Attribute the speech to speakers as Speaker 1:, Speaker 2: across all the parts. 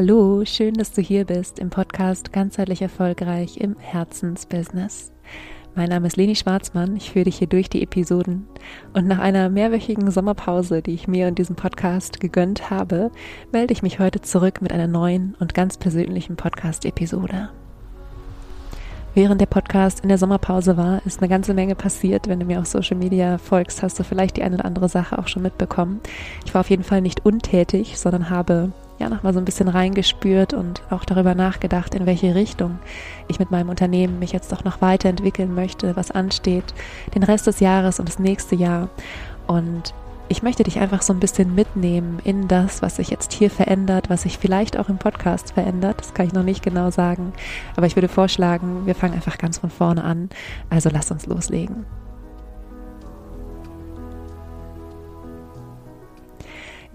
Speaker 1: Hallo, schön, dass du hier bist im Podcast Ganzheitlich Erfolgreich im Herzensbusiness. Mein Name ist Leni Schwarzmann, ich führe dich hier durch die Episoden und nach einer mehrwöchigen Sommerpause, die ich mir und diesem Podcast gegönnt habe, melde ich mich heute zurück mit einer neuen und ganz persönlichen Podcast-Episode. Während der Podcast in der Sommerpause war, ist eine ganze Menge passiert. Wenn du mir auf Social Media folgst, hast du vielleicht die eine oder andere Sache auch schon mitbekommen. Ich war auf jeden Fall nicht untätig, sondern habe ja nochmal so ein bisschen reingespürt und auch darüber nachgedacht, in welche Richtung ich mit meinem Unternehmen mich jetzt doch noch weiterentwickeln möchte, was ansteht, den Rest des Jahres und das nächste Jahr. Und ich möchte dich einfach so ein bisschen mitnehmen in das, was sich jetzt hier verändert, was sich vielleicht auch im Podcast verändert. Das kann ich noch nicht genau sagen. Aber ich würde vorschlagen, wir fangen einfach ganz von vorne an. Also lass uns loslegen.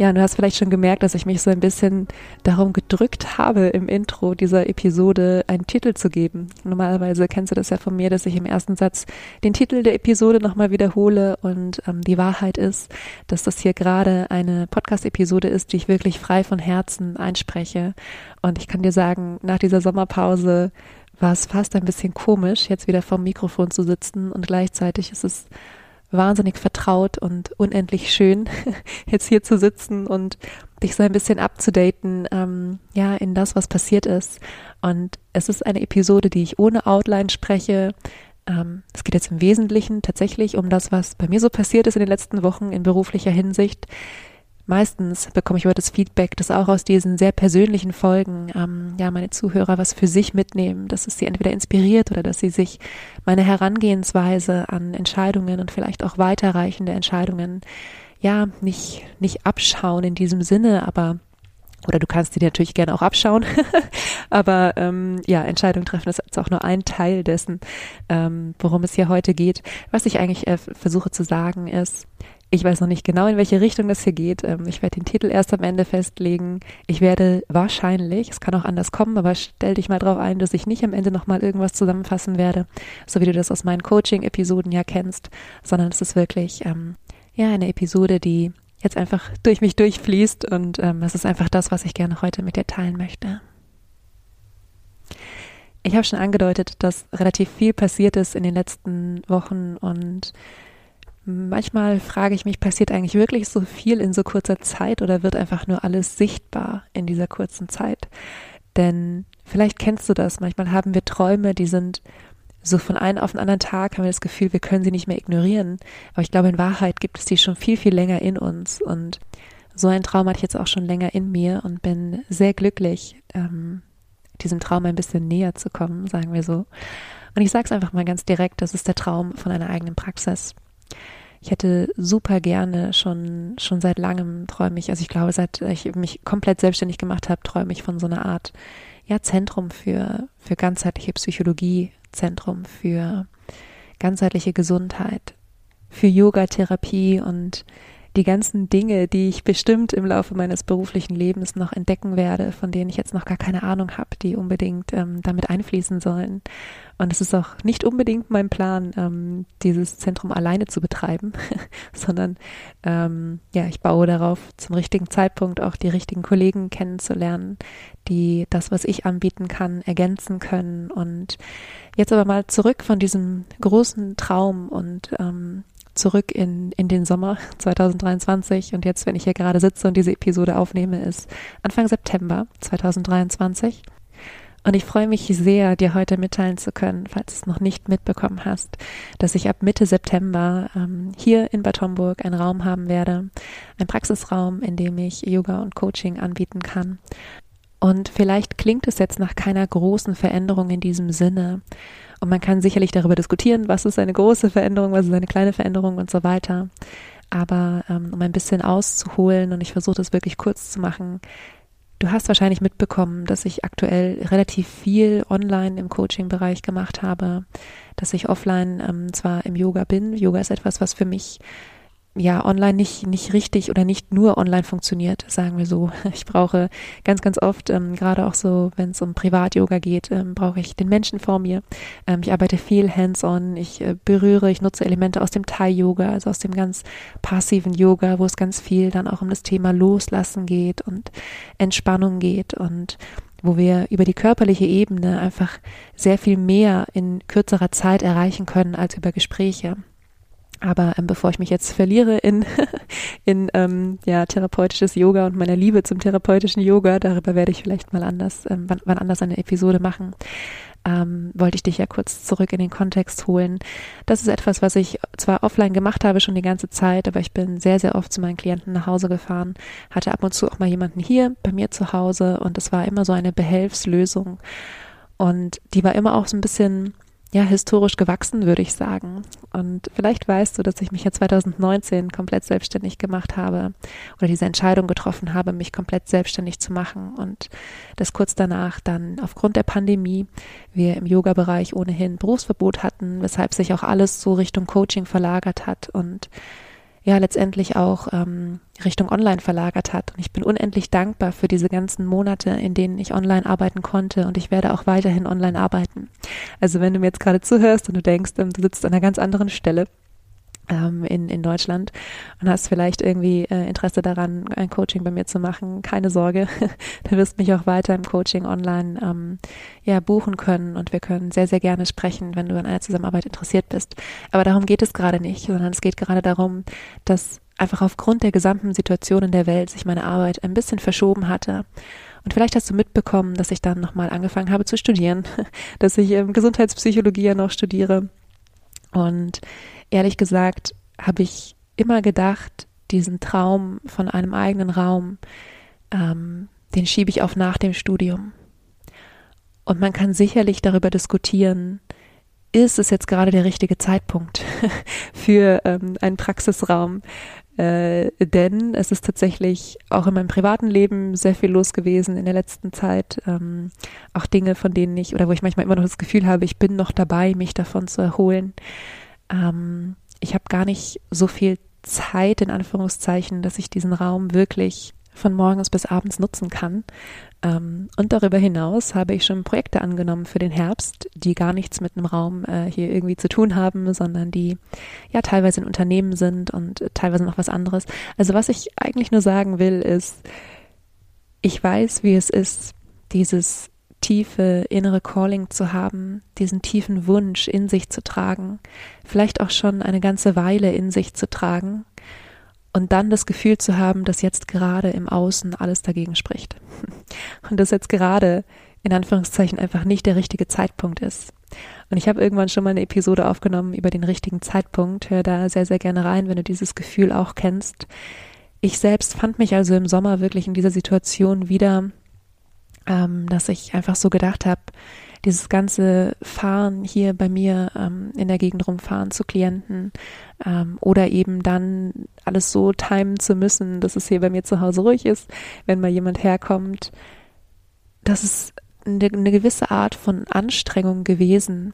Speaker 1: Ja, du hast vielleicht schon gemerkt, dass ich mich so ein bisschen darum gedrückt habe, im Intro dieser Episode einen Titel zu geben. Normalerweise kennst du das ja von mir, dass ich im ersten Satz den Titel der Episode nochmal wiederhole und ähm, die Wahrheit ist, dass das hier gerade eine Podcast-Episode ist, die ich wirklich frei von Herzen einspreche. Und ich kann dir sagen, nach dieser Sommerpause war es fast ein bisschen komisch, jetzt wieder vorm Mikrofon zu sitzen und gleichzeitig ist es wahnsinnig vertraut und unendlich schön, jetzt hier zu sitzen und dich so ein bisschen abzudaten, ähm, ja, in das, was passiert ist. Und es ist eine Episode, die ich ohne Outline spreche. Ähm, es geht jetzt im Wesentlichen tatsächlich um das, was bei mir so passiert ist in den letzten Wochen in beruflicher Hinsicht. Meistens bekomme ich heute das Feedback, dass auch aus diesen sehr persönlichen Folgen ähm, ja meine Zuhörer was für sich mitnehmen, dass es sie entweder inspiriert oder dass sie sich meine Herangehensweise an Entscheidungen und vielleicht auch weiterreichende Entscheidungen ja nicht nicht abschauen in diesem Sinne, aber oder du kannst die natürlich gerne auch abschauen, aber ähm, ja, Entscheidung treffen ist jetzt auch nur ein Teil dessen, ähm, worum es hier heute geht. Was ich eigentlich äh, versuche zu sagen ist, ich weiß noch nicht genau, in welche Richtung das hier geht. Ähm, ich werde den Titel erst am Ende festlegen. Ich werde wahrscheinlich, es kann auch anders kommen, aber stell dich mal drauf ein, dass ich nicht am Ende nochmal irgendwas zusammenfassen werde, so wie du das aus meinen Coaching-Episoden ja kennst, sondern es ist wirklich, ähm, ja, eine Episode, die jetzt einfach durch mich durchfließt und ähm, es ist einfach das, was ich gerne heute mit dir teilen möchte. Ich habe schon angedeutet, dass relativ viel passiert ist in den letzten Wochen und Manchmal frage ich mich, passiert eigentlich wirklich so viel in so kurzer Zeit oder wird einfach nur alles sichtbar in dieser kurzen Zeit? Denn vielleicht kennst du das, manchmal haben wir Träume, die sind so von einem auf den anderen Tag haben wir das Gefühl, wir können sie nicht mehr ignorieren. Aber ich glaube, in Wahrheit gibt es die schon viel, viel länger in uns. Und so ein Traum hatte ich jetzt auch schon länger in mir und bin sehr glücklich, ähm, diesem Traum ein bisschen näher zu kommen, sagen wir so. Und ich sage es einfach mal ganz direkt, das ist der Traum von einer eigenen Praxis ich hätte super gerne schon, schon seit langem träume ich, also ich glaube, seit ich mich komplett selbstständig gemacht habe, träume ich von so einer Art, ja, Zentrum für, für ganzheitliche Psychologie, Zentrum für ganzheitliche Gesundheit, für Yoga-Therapie und die ganzen Dinge, die ich bestimmt im Laufe meines beruflichen Lebens noch entdecken werde, von denen ich jetzt noch gar keine Ahnung habe, die unbedingt ähm, damit einfließen sollen. Und es ist auch nicht unbedingt mein Plan, ähm, dieses Zentrum alleine zu betreiben, sondern ähm, ja, ich baue darauf, zum richtigen Zeitpunkt auch die richtigen Kollegen kennenzulernen, die das, was ich anbieten kann, ergänzen können. Und jetzt aber mal zurück von diesem großen Traum und ähm, zurück in, in den Sommer 2023. Und jetzt, wenn ich hier gerade sitze und diese Episode aufnehme, ist Anfang September 2023. Und ich freue mich sehr, dir heute mitteilen zu können, falls du es noch nicht mitbekommen hast, dass ich ab Mitte September ähm, hier in Bad Homburg einen Raum haben werde, ein Praxisraum, in dem ich Yoga und Coaching anbieten kann. Und vielleicht klingt es jetzt nach keiner großen Veränderung in diesem Sinne, und man kann sicherlich darüber diskutieren, was ist eine große Veränderung, was ist eine kleine Veränderung und so weiter. Aber ähm, um ein bisschen auszuholen, und ich versuche das wirklich kurz zu machen, du hast wahrscheinlich mitbekommen, dass ich aktuell relativ viel online im Coaching-Bereich gemacht habe, dass ich offline ähm, zwar im Yoga bin. Yoga ist etwas, was für mich ja online nicht nicht richtig oder nicht nur online funktioniert, sagen wir so. Ich brauche ganz ganz oft ähm, gerade auch so, wenn es um Privat-Yoga geht, ähm, brauche ich den Menschen vor mir. Ähm, ich arbeite viel hands-on, ich äh, berühre, ich nutze Elemente aus dem Thai-Yoga, also aus dem ganz passiven Yoga, wo es ganz viel dann auch um das Thema Loslassen geht und Entspannung geht und wo wir über die körperliche Ebene einfach sehr viel mehr in kürzerer Zeit erreichen können als über Gespräche. Aber ähm, bevor ich mich jetzt verliere in, in ähm, ja, therapeutisches Yoga und meiner Liebe zum therapeutischen Yoga, darüber werde ich vielleicht mal anders, ähm, wann, wann anders eine Episode machen, ähm, wollte ich dich ja kurz zurück in den Kontext holen. Das ist etwas, was ich zwar offline gemacht habe schon die ganze Zeit, aber ich bin sehr, sehr oft zu meinen Klienten nach Hause gefahren, hatte ab und zu auch mal jemanden hier bei mir zu Hause und es war immer so eine Behelfslösung. Und die war immer auch so ein bisschen ja, historisch gewachsen, würde ich sagen. Und vielleicht weißt du, dass ich mich ja 2019 komplett selbstständig gemacht habe oder diese Entscheidung getroffen habe, mich komplett selbstständig zu machen und dass kurz danach dann aufgrund der Pandemie wir im Yoga-Bereich ohnehin Berufsverbot hatten, weshalb sich auch alles so Richtung Coaching verlagert hat und ja letztendlich auch ähm, Richtung Online verlagert hat. Und ich bin unendlich dankbar für diese ganzen Monate, in denen ich online arbeiten konnte und ich werde auch weiterhin online arbeiten. Also wenn du mir jetzt gerade zuhörst und du denkst, ähm, du sitzt an einer ganz anderen Stelle, in, in Deutschland und hast vielleicht irgendwie äh, Interesse daran, ein Coaching bei mir zu machen, keine Sorge, du wirst mich auch weiter im Coaching online ähm, ja, buchen können und wir können sehr, sehr gerne sprechen, wenn du an einer Zusammenarbeit interessiert bist. Aber darum geht es gerade nicht, sondern es geht gerade darum, dass einfach aufgrund der gesamten Situation in der Welt sich meine Arbeit ein bisschen verschoben hatte. Und vielleicht hast du mitbekommen, dass ich dann nochmal angefangen habe zu studieren, dass ich ähm, Gesundheitspsychologie ja noch studiere. Und ehrlich gesagt habe ich immer gedacht, diesen Traum von einem eigenen Raum, ähm, den schiebe ich auf nach dem Studium. Und man kann sicherlich darüber diskutieren, ist es jetzt gerade der richtige Zeitpunkt für ähm, einen Praxisraum? Äh, denn es ist tatsächlich auch in meinem privaten Leben sehr viel los gewesen in der letzten Zeit. Ähm, auch Dinge, von denen ich, oder wo ich manchmal immer noch das Gefühl habe, ich bin noch dabei, mich davon zu erholen ähm, ich habe gar nicht so viel Zeit, in Anführungszeichen, dass ich diesen Raum wirklich von morgens bis abends nutzen kann. Ähm, und darüber hinaus habe ich schon Projekte angenommen für den Herbst, die gar nichts mit einem Raum äh, hier irgendwie zu tun haben, sondern die ja teilweise in Unternehmen sind und teilweise noch was anderes. Also was ich eigentlich nur sagen will, ist, ich weiß, wie es ist, dieses tiefe innere Calling zu haben, diesen tiefen Wunsch in sich zu tragen, vielleicht auch schon eine ganze Weile in sich zu tragen und dann das Gefühl zu haben, dass jetzt gerade im Außen alles dagegen spricht und dass jetzt gerade in Anführungszeichen einfach nicht der richtige Zeitpunkt ist. Und ich habe irgendwann schon mal eine Episode aufgenommen über den richtigen Zeitpunkt. Hör da sehr, sehr gerne rein, wenn du dieses Gefühl auch kennst. Ich selbst fand mich also im Sommer wirklich in dieser Situation wieder, ähm, dass ich einfach so gedacht habe, dieses ganze Fahren hier bei mir ähm, in der Gegend rumfahren zu Klienten ähm, oder eben dann alles so timen zu müssen, dass es hier bei mir zu Hause ruhig ist, wenn mal jemand herkommt. Das ist eine, eine gewisse Art von Anstrengung gewesen,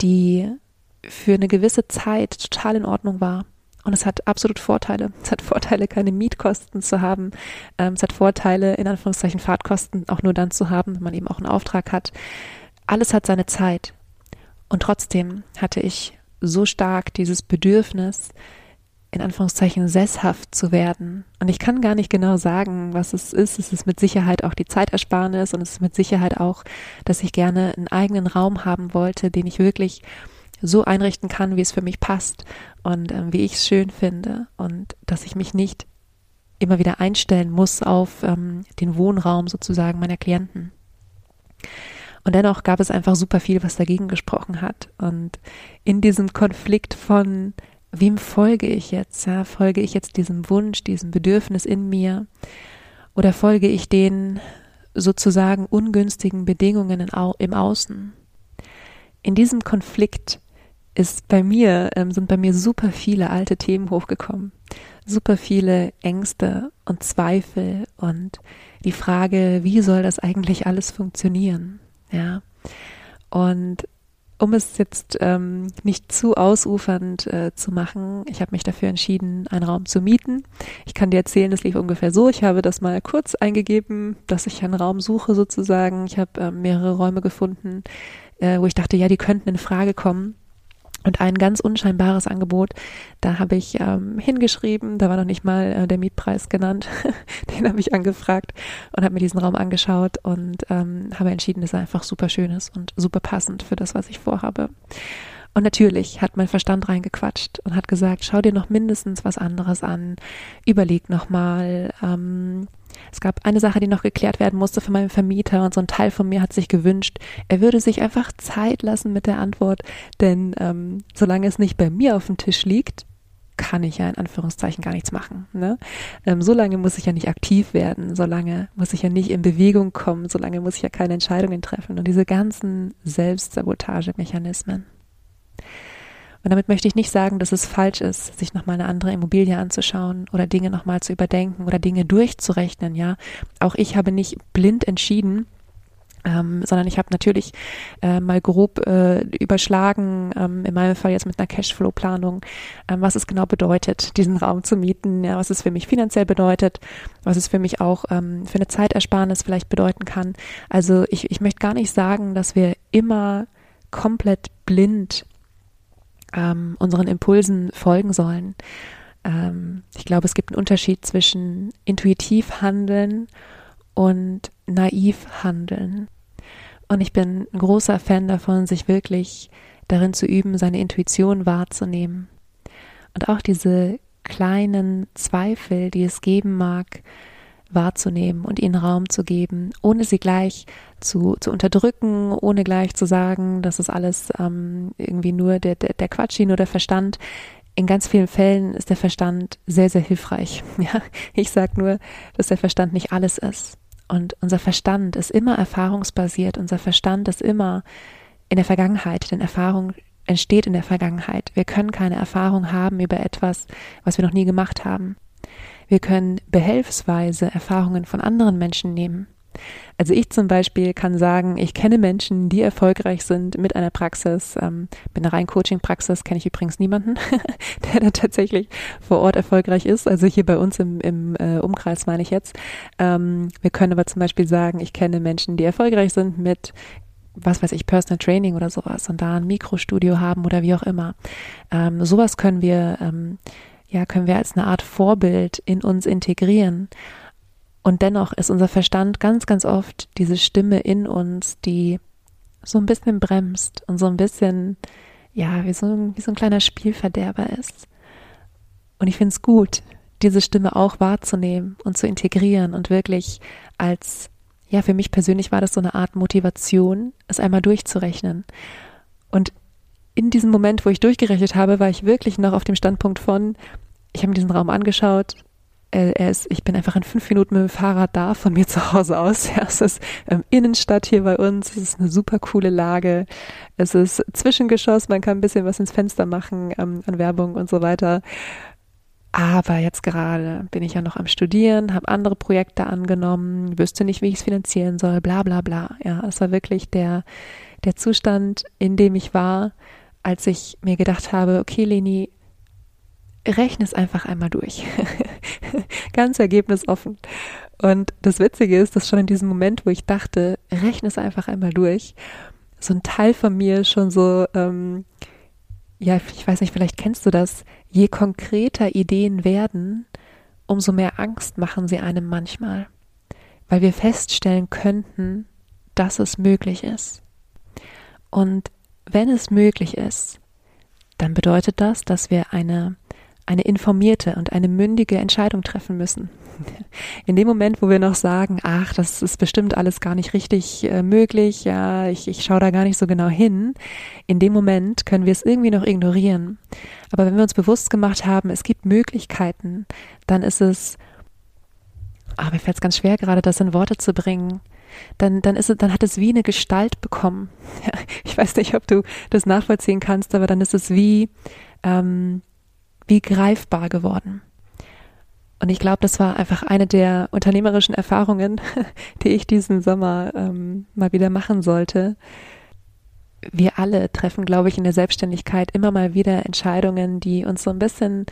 Speaker 1: die für eine gewisse Zeit total in Ordnung war. Und es hat absolut Vorteile. Es hat Vorteile, keine Mietkosten zu haben. Ähm, es hat Vorteile, in Anführungszeichen Fahrtkosten auch nur dann zu haben, wenn man eben auch einen Auftrag hat. Alles hat seine Zeit. Und trotzdem hatte ich so stark dieses Bedürfnis, in Anführungszeichen sesshaft zu werden. Und ich kann gar nicht genau sagen, was es ist. Es ist mit Sicherheit auch die Zeitersparnis und es ist mit Sicherheit auch, dass ich gerne einen eigenen Raum haben wollte, den ich wirklich so einrichten kann, wie es für mich passt und ähm, wie ich es schön finde und dass ich mich nicht immer wieder einstellen muss auf ähm, den Wohnraum sozusagen meiner Klienten. Und dennoch gab es einfach super viel, was dagegen gesprochen hat. Und in diesem Konflikt von, wem folge ich jetzt? Ja, folge ich jetzt diesem Wunsch, diesem Bedürfnis in mir? Oder folge ich den sozusagen ungünstigen Bedingungen in, im Außen? In diesem Konflikt ist bei mir, ähm, sind bei mir super viele alte Themen hochgekommen. Super viele Ängste und Zweifel und die Frage, wie soll das eigentlich alles funktionieren? Ja. Und um es jetzt ähm, nicht zu ausufernd äh, zu machen, ich habe mich dafür entschieden, einen Raum zu mieten. Ich kann dir erzählen, es lief ungefähr so. Ich habe das mal kurz eingegeben, dass ich einen Raum suche sozusagen. Ich habe äh, mehrere Räume gefunden, äh, wo ich dachte, ja, die könnten in Frage kommen. Und ein ganz unscheinbares Angebot, da habe ich ähm, hingeschrieben, da war noch nicht mal äh, der Mietpreis genannt, den habe ich angefragt und habe mir diesen Raum angeschaut und ähm, habe entschieden, dass er einfach super schön ist und super passend für das, was ich vorhabe. Und natürlich hat mein Verstand reingequatscht und hat gesagt, schau dir noch mindestens was anderes an, überleg nochmal, ähm, es gab eine Sache, die noch geklärt werden musste von meinem Vermieter und so ein Teil von mir hat sich gewünscht, er würde sich einfach Zeit lassen mit der Antwort, denn ähm, solange es nicht bei mir auf dem Tisch liegt, kann ich ja in Anführungszeichen gar nichts machen. Ne? Ähm, so muss ich ja nicht aktiv werden, so lange muss ich ja nicht in Bewegung kommen, so lange muss ich ja keine Entscheidungen treffen und diese ganzen Selbstsabotagemechanismen. Und damit möchte ich nicht sagen, dass es falsch ist, sich nochmal eine andere Immobilie anzuschauen oder Dinge nochmal zu überdenken oder Dinge durchzurechnen, ja. Auch ich habe nicht blind entschieden, ähm, sondern ich habe natürlich äh, mal grob äh, überschlagen, ähm, in meinem Fall jetzt mit einer Cashflow-Planung, ähm, was es genau bedeutet, diesen Raum zu mieten, ja, was es für mich finanziell bedeutet, was es für mich auch ähm, für eine Zeitersparnis vielleicht bedeuten kann. Also ich, ich möchte gar nicht sagen, dass wir immer komplett blind ähm, unseren Impulsen folgen sollen. Ähm, ich glaube, es gibt einen Unterschied zwischen intuitiv handeln und naiv handeln. Und ich bin ein großer Fan davon, sich wirklich darin zu üben, seine Intuition wahrzunehmen. Und auch diese kleinen Zweifel, die es geben mag, wahrzunehmen und ihnen Raum zu geben, ohne sie gleich zu, zu unterdrücken, ohne gleich zu sagen, das ist alles ähm, irgendwie nur der, der, der Quatsch, nur der Verstand. In ganz vielen Fällen ist der Verstand sehr, sehr hilfreich. Ja, ich sage nur, dass der Verstand nicht alles ist. Und unser Verstand ist immer erfahrungsbasiert. Unser Verstand ist immer in der Vergangenheit, denn Erfahrung entsteht in der Vergangenheit. Wir können keine Erfahrung haben über etwas, was wir noch nie gemacht haben. Wir können behelfsweise Erfahrungen von anderen Menschen nehmen. Also ich zum Beispiel kann sagen, ich kenne Menschen, die erfolgreich sind mit einer Praxis. Ähm, bei einer rein Coaching-Praxis kenne ich übrigens niemanden, der da tatsächlich vor Ort erfolgreich ist. Also hier bei uns im, im äh, Umkreis meine ich jetzt. Ähm, wir können aber zum Beispiel sagen, ich kenne Menschen, die erfolgreich sind mit was weiß ich, Personal Training oder sowas und da ein Mikrostudio haben oder wie auch immer. Ähm, sowas können wir, ähm, ja, können wir als eine Art Vorbild in uns integrieren. Und dennoch ist unser Verstand ganz, ganz oft diese Stimme in uns, die so ein bisschen bremst und so ein bisschen, ja, wie so, wie so ein kleiner Spielverderber ist. Und ich finde es gut, diese Stimme auch wahrzunehmen und zu integrieren und wirklich als, ja, für mich persönlich war das so eine Art Motivation, es einmal durchzurechnen. Und in diesem Moment, wo ich durchgerechnet habe, war ich wirklich noch auf dem Standpunkt von, ich habe mir diesen Raum angeschaut, er ist, ich bin einfach in fünf Minuten mit dem Fahrrad da, von mir zu Hause aus. Ja, es ist ähm, Innenstadt hier bei uns. Es ist eine super coole Lage. Es ist Zwischengeschoss. Man kann ein bisschen was ins Fenster machen ähm, an Werbung und so weiter. Aber jetzt gerade bin ich ja noch am Studieren, habe andere Projekte angenommen, wüsste nicht, wie ich es finanzieren soll, bla bla bla. Ja, es war wirklich der, der Zustand, in dem ich war, als ich mir gedacht habe, okay, Leni, rechne es einfach einmal durch. Ganz ergebnisoffen. Und das Witzige ist, dass schon in diesem Moment, wo ich dachte, rechne es einfach einmal durch, so ein Teil von mir schon so, ähm, ja, ich weiß nicht, vielleicht kennst du das, je konkreter Ideen werden, umso mehr Angst machen sie einem manchmal, weil wir feststellen könnten, dass es möglich ist. Und wenn es möglich ist, dann bedeutet das, dass wir eine eine informierte und eine mündige Entscheidung treffen müssen. In dem Moment, wo wir noch sagen, ach, das ist bestimmt alles gar nicht richtig äh, möglich, ja, ich, ich schaue da gar nicht so genau hin, in dem Moment können wir es irgendwie noch ignorieren. Aber wenn wir uns bewusst gemacht haben, es gibt Möglichkeiten, dann ist es, ah, mir fällt es ganz schwer gerade, das in Worte zu bringen, dann, dann ist es, dann hat es wie eine Gestalt bekommen. Ich weiß nicht, ob du das nachvollziehen kannst, aber dann ist es wie, ähm, wie greifbar geworden. Und ich glaube, das war einfach eine der unternehmerischen Erfahrungen, die ich diesen Sommer ähm, mal wieder machen sollte. wir alle treffen, glaube ich, in der Selbstständigkeit immer mal wieder Entscheidungen, die uns so ein bisschen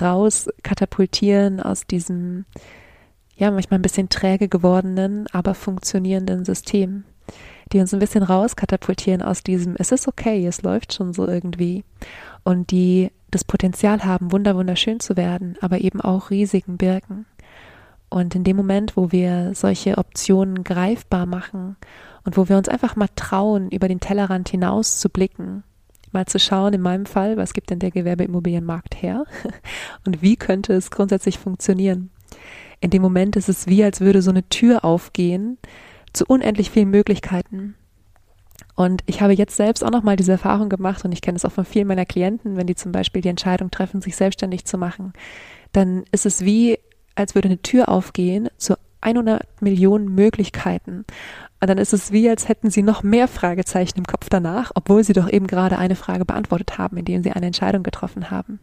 Speaker 1: raus katapultieren aus diesem, ja, manchmal ein bisschen träge gewordenen, aber funktionierenden System, die uns ein bisschen raus katapultieren aus diesem, es ist okay, es läuft schon so irgendwie und die das Potenzial haben, wunder wunderschön zu werden, aber eben auch Risiken birgen. Und in dem Moment, wo wir solche Optionen greifbar machen und wo wir uns einfach mal trauen, über den Tellerrand hinaus zu blicken, mal zu schauen, in meinem Fall, was gibt denn der Gewerbeimmobilienmarkt her und wie könnte es grundsätzlich funktionieren. In dem Moment ist es wie, als würde so eine Tür aufgehen zu unendlich vielen Möglichkeiten. Und ich habe jetzt selbst auch nochmal diese Erfahrung gemacht und ich kenne es auch von vielen meiner Klienten, wenn die zum Beispiel die Entscheidung treffen, sich selbstständig zu machen, dann ist es wie, als würde eine Tür aufgehen zu 100 Millionen Möglichkeiten. Und dann ist es wie, als hätten sie noch mehr Fragezeichen im Kopf danach, obwohl sie doch eben gerade eine Frage beantwortet haben, indem sie eine Entscheidung getroffen haben.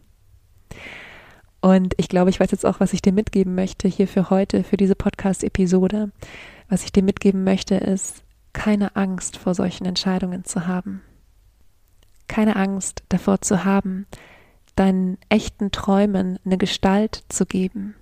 Speaker 1: Und ich glaube, ich weiß jetzt auch, was ich dir mitgeben möchte hier für heute, für diese Podcast-Episode. Was ich dir mitgeben möchte, ist, keine Angst vor solchen Entscheidungen zu haben. Keine Angst davor zu haben, deinen echten Träumen eine Gestalt zu geben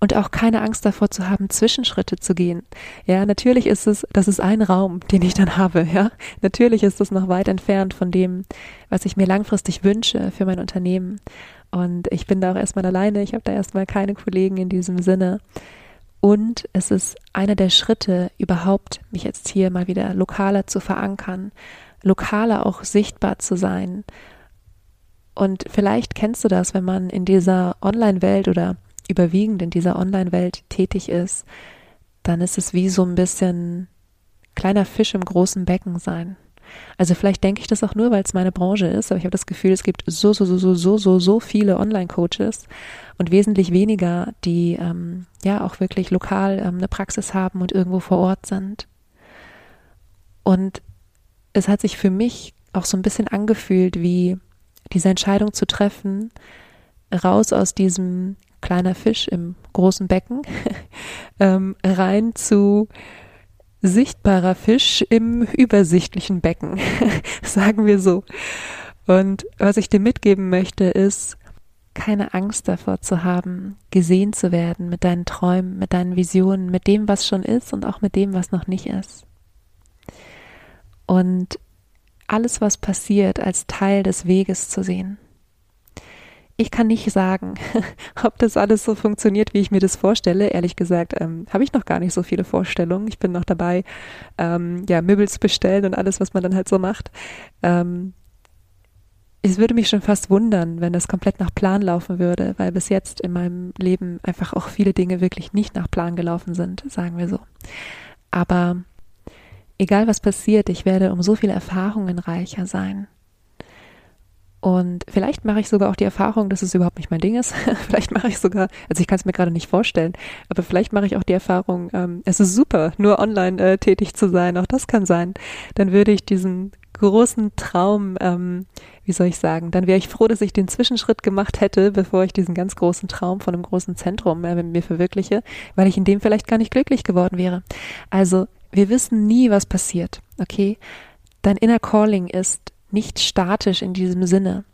Speaker 1: und auch keine Angst davor zu haben, Zwischenschritte zu gehen. Ja, natürlich ist es, das ist ein Raum, den ich dann habe, ja. Natürlich ist es noch weit entfernt von dem, was ich mir langfristig wünsche für mein Unternehmen. Und ich bin da auch erstmal alleine, ich habe da erstmal keine Kollegen in diesem Sinne. Und es ist einer der Schritte, überhaupt mich jetzt hier mal wieder lokaler zu verankern, lokaler auch sichtbar zu sein. Und vielleicht kennst du das, wenn man in dieser Online-Welt oder überwiegend in dieser Online-Welt tätig ist, dann ist es wie so ein bisschen kleiner Fisch im großen Becken sein. Also vielleicht denke ich das auch nur, weil es meine Branche ist, aber ich habe das Gefühl, es gibt so, so, so, so, so, so, so viele Online-Coaches und wesentlich weniger, die ähm, ja auch wirklich lokal ähm, eine Praxis haben und irgendwo vor Ort sind. Und es hat sich für mich auch so ein bisschen angefühlt, wie diese Entscheidung zu treffen, raus aus diesem kleiner Fisch im großen Becken, ähm, rein zu sichtbarer Fisch im übersichtlichen Becken, sagen wir so. Und was ich dir mitgeben möchte, ist, keine Angst davor zu haben, gesehen zu werden mit deinen Träumen, mit deinen Visionen, mit dem, was schon ist und auch mit dem, was noch nicht ist. Und alles, was passiert, als Teil des Weges zu sehen ich kann nicht sagen, ob das alles so funktioniert, wie ich mir das vorstelle. Ehrlich gesagt, ähm, habe ich noch gar nicht so viele Vorstellungen. Ich bin noch dabei, ähm, ja, Möbel zu bestellen und alles, was man dann halt so macht. Ähm, es würde mich schon fast wundern, wenn das komplett nach Plan laufen würde, weil bis jetzt in meinem Leben einfach auch viele Dinge wirklich nicht nach Plan gelaufen sind, sagen wir so. Aber egal was passiert, ich werde um so viele Erfahrungen reicher sein. Und vielleicht mache ich sogar auch die Erfahrung, dass es überhaupt nicht mein Ding ist. vielleicht mache ich sogar, also ich kann es mir gerade nicht vorstellen, aber vielleicht mache ich auch die Erfahrung, ähm, es ist super, nur online äh, tätig zu sein. Auch das kann sein. Dann würde ich diesen großen Traum, ähm, wie soll ich sagen, dann wäre ich froh, dass ich den Zwischenschritt gemacht hätte, bevor ich diesen ganz großen Traum von einem großen Zentrum äh, mir verwirkliche, weil ich in dem vielleicht gar nicht glücklich geworden wäre. Also wir wissen nie, was passiert. Okay, dein inner Calling ist nicht statisch in diesem Sinne.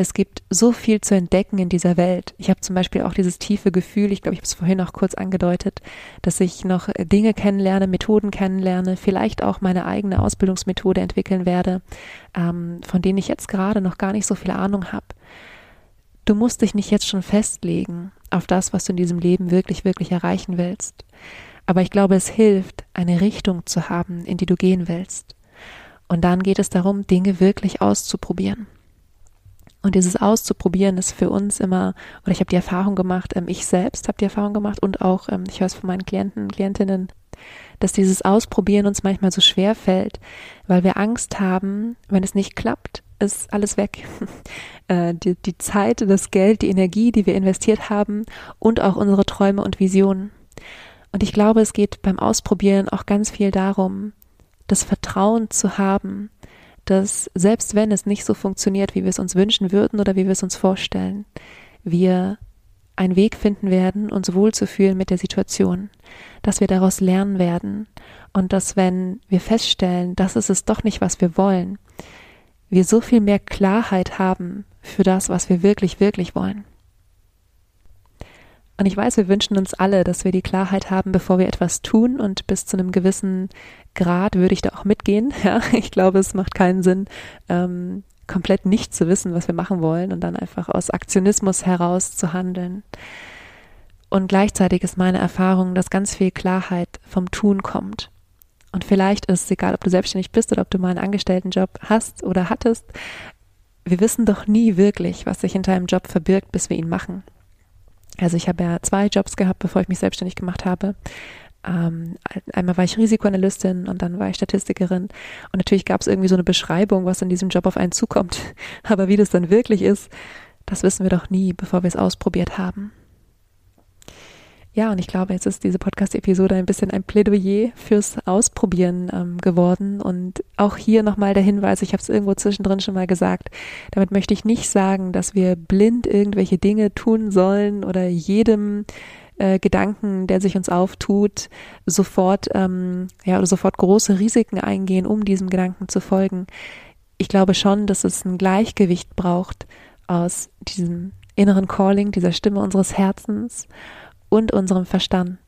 Speaker 1: Es gibt so viel zu entdecken in dieser Welt. Ich habe zum Beispiel auch dieses tiefe Gefühl, ich glaube, ich habe es vorhin auch kurz angedeutet, dass ich noch Dinge kennenlerne, Methoden kennenlerne, vielleicht auch meine eigene Ausbildungsmethode entwickeln werde, ähm, von denen ich jetzt gerade noch gar nicht so viel Ahnung habe. Du musst dich nicht jetzt schon festlegen auf das, was du in diesem Leben wirklich, wirklich erreichen willst. Aber ich glaube, es hilft, eine Richtung zu haben, in die du gehen willst. Und dann geht es darum, Dinge wirklich auszuprobieren. Und dieses Auszuprobieren ist für uns immer, oder ich habe die Erfahrung gemacht, ähm, ich selbst habe die Erfahrung gemacht und auch, ähm, ich höre es von meinen Klienten, Klientinnen, dass dieses Ausprobieren uns manchmal so schwer fällt, weil wir Angst haben, wenn es nicht klappt, ist alles weg. äh, die, die Zeit, das Geld, die Energie, die wir investiert haben und auch unsere Träume und Visionen. Und ich glaube, es geht beim Ausprobieren auch ganz viel darum, das Vertrauen zu haben, dass selbst wenn es nicht so funktioniert, wie wir es uns wünschen würden oder wie wir es uns vorstellen, wir einen Weg finden werden, uns wohlzufühlen mit der Situation, dass wir daraus lernen werden und dass wenn wir feststellen, das ist es doch nicht, was wir wollen, wir so viel mehr Klarheit haben für das, was wir wirklich, wirklich wollen. Und ich weiß, wir wünschen uns alle, dass wir die Klarheit haben, bevor wir etwas tun. Und bis zu einem gewissen Grad würde ich da auch mitgehen. Ja, ich glaube, es macht keinen Sinn, ähm, komplett nicht zu wissen, was wir machen wollen und dann einfach aus Aktionismus heraus zu handeln. Und gleichzeitig ist meine Erfahrung, dass ganz viel Klarheit vom Tun kommt. Und vielleicht ist es egal, ob du selbstständig bist oder ob du mal einen Angestelltenjob hast oder hattest. Wir wissen doch nie wirklich, was sich hinter einem Job verbirgt, bis wir ihn machen. Also ich habe ja zwei Jobs gehabt, bevor ich mich selbstständig gemacht habe. Ähm, einmal war ich Risikoanalystin und dann war ich Statistikerin. Und natürlich gab es irgendwie so eine Beschreibung, was in diesem Job auf einen zukommt. Aber wie das dann wirklich ist, das wissen wir doch nie, bevor wir es ausprobiert haben. Ja, und ich glaube, jetzt ist diese Podcast-Episode ein bisschen ein Plädoyer fürs Ausprobieren ähm, geworden. Und auch hier nochmal der Hinweis, ich habe es irgendwo zwischendrin schon mal gesagt, damit möchte ich nicht sagen, dass wir blind irgendwelche Dinge tun sollen oder jedem äh, Gedanken, der sich uns auftut, sofort, ähm, ja, oder sofort große Risiken eingehen, um diesem Gedanken zu folgen. Ich glaube schon, dass es ein Gleichgewicht braucht aus diesem inneren Calling, dieser Stimme unseres Herzens und unserem Verstand.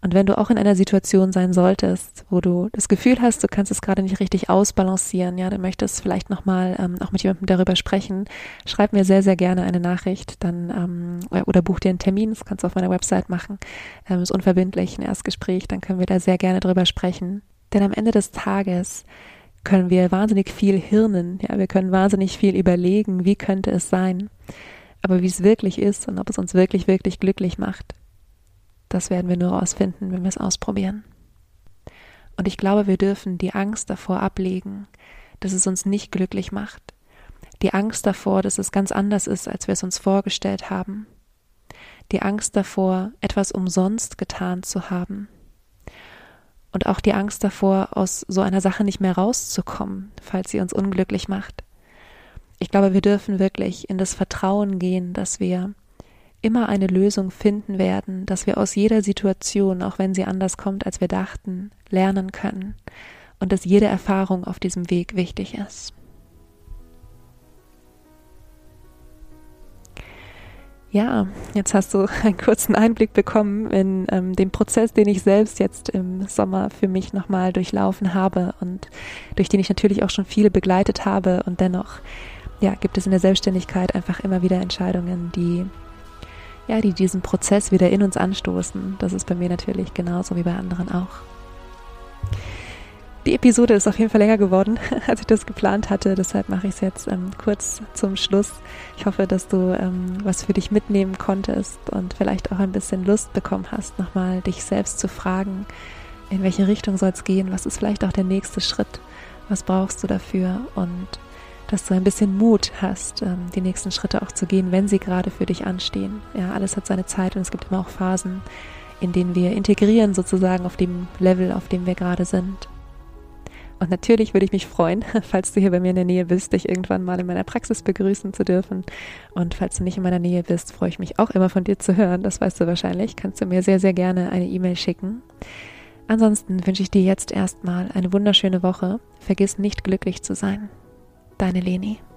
Speaker 1: Und wenn du auch in einer Situation sein solltest, wo du das Gefühl hast, du kannst es gerade nicht richtig ausbalancieren, ja, du möchtest vielleicht nochmal ähm, auch mit jemandem darüber sprechen, schreib mir sehr, sehr gerne eine Nachricht, dann ähm, oder buch dir einen Termin, das kannst du auf meiner Website machen, ähm, ist unverbindlich, ein Erstgespräch, dann können wir da sehr gerne drüber sprechen. Denn am Ende des Tages können wir wahnsinnig viel hirnen, ja, wir können wahnsinnig viel überlegen, wie könnte es sein. Aber wie es wirklich ist und ob es uns wirklich, wirklich glücklich macht, das werden wir nur herausfinden, wenn wir es ausprobieren. Und ich glaube, wir dürfen die Angst davor ablegen, dass es uns nicht glücklich macht. Die Angst davor, dass es ganz anders ist, als wir es uns vorgestellt haben. Die Angst davor, etwas umsonst getan zu haben. Und auch die Angst davor, aus so einer Sache nicht mehr rauszukommen, falls sie uns unglücklich macht. Ich glaube, wir dürfen wirklich in das Vertrauen gehen, dass wir immer eine Lösung finden werden, dass wir aus jeder Situation, auch wenn sie anders kommt, als wir dachten, lernen können und dass jede Erfahrung auf diesem Weg wichtig ist. Ja, jetzt hast du einen kurzen Einblick bekommen in ähm, den Prozess, den ich selbst jetzt im Sommer für mich nochmal durchlaufen habe und durch den ich natürlich auch schon viele begleitet habe. Und dennoch, ja, gibt es in der Selbstständigkeit einfach immer wieder Entscheidungen, die ja, die diesen Prozess wieder in uns anstoßen. Das ist bei mir natürlich genauso wie bei anderen auch. Die Episode ist auf jeden Fall länger geworden, als ich das geplant hatte. Deshalb mache ich es jetzt ähm, kurz zum Schluss. Ich hoffe, dass du ähm, was für dich mitnehmen konntest und vielleicht auch ein bisschen Lust bekommen hast, nochmal dich selbst zu fragen, in welche Richtung soll es gehen? Was ist vielleicht auch der nächste Schritt? Was brauchst du dafür? Und dass du ein bisschen Mut hast, ähm, die nächsten Schritte auch zu gehen, wenn sie gerade für dich anstehen. Ja, alles hat seine Zeit und es gibt immer auch Phasen, in denen wir integrieren sozusagen auf dem Level, auf dem wir gerade sind. Und natürlich würde ich mich freuen, falls du hier bei mir in der Nähe bist, dich irgendwann mal in meiner Praxis begrüßen zu dürfen. Und falls du nicht in meiner Nähe bist, freue ich mich auch immer von dir zu hören. Das weißt du wahrscheinlich. Kannst du mir sehr, sehr gerne eine E-Mail schicken. Ansonsten wünsche ich dir jetzt erstmal eine wunderschöne Woche. Vergiss nicht glücklich zu sein. Deine Leni.